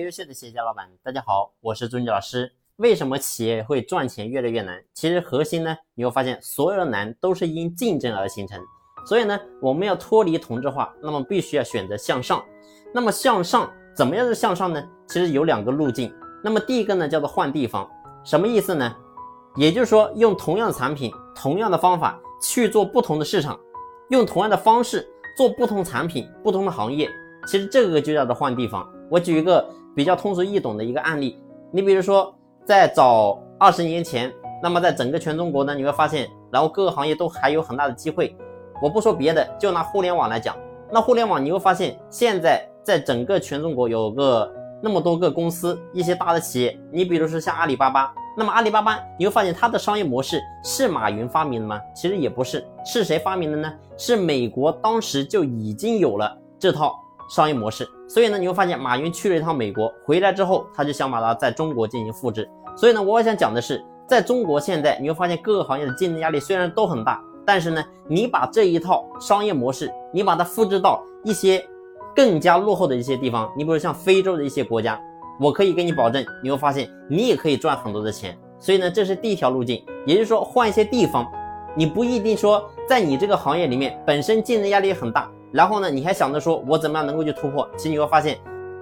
优秀的企业家老板，大家好，我是朱军老师。为什么企业会赚钱越来越难？其实核心呢，你会发现所有的难都是因竞争而形成。所以呢，我们要脱离同质化，那么必须要选择向上。那么向上怎么样是向上呢？其实有两个路径。那么第一个呢，叫做换地方，什么意思呢？也就是说，用同样的产品、同样的方法去做不同的市场，用同样的方式做不同产品、不同的行业。其实这个就叫做换地方。我举一个比较通俗易懂的一个案例，你比如说，在早二十年前，那么在整个全中国呢，你会发现，然后各个行业都还有很大的机会。我不说别的，就拿互联网来讲，那互联网你会发现，现在在整个全中国有个那么多个公司，一些大的企业，你比如说像阿里巴巴，那么阿里巴巴你会发现它的商业模式是马云发明的吗？其实也不是，是谁发明的呢？是美国当时就已经有了这套。商业模式，所以呢，你会发现马云去了一趟美国，回来之后，他就想把它在中国进行复制。所以呢，我想讲的是，在中国现在，你会发现各个行业的竞争压力虽然都很大，但是呢，你把这一套商业模式，你把它复制到一些更加落后的一些地方，你比如像非洲的一些国家，我可以给你保证，你会发现你也可以赚很多的钱。所以呢，这是第一条路径，也就是说换一些地方，你不一定说在你这个行业里面本身竞争压力很大。然后呢，你还想着说我怎么样能够去突破？其实你会发现，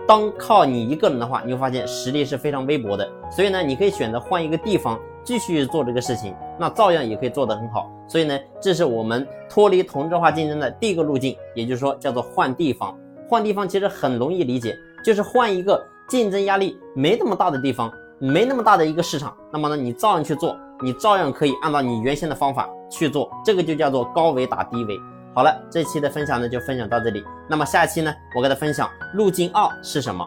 当靠你一个人的话，你会发现实力是非常微薄的。所以呢，你可以选择换一个地方继续做这个事情，那照样也可以做得很好。所以呢，这是我们脱离同质化竞争的第一个路径，也就是说叫做换地方。换地方其实很容易理解，就是换一个竞争压力没那么大的地方，没那么大的一个市场。那么呢，你照样去做，你照样可以按照你原先的方法去做，这个就叫做高维打低维。好了，这期的分享呢就分享到这里。那么下期呢，我给大家分享路径二是什么？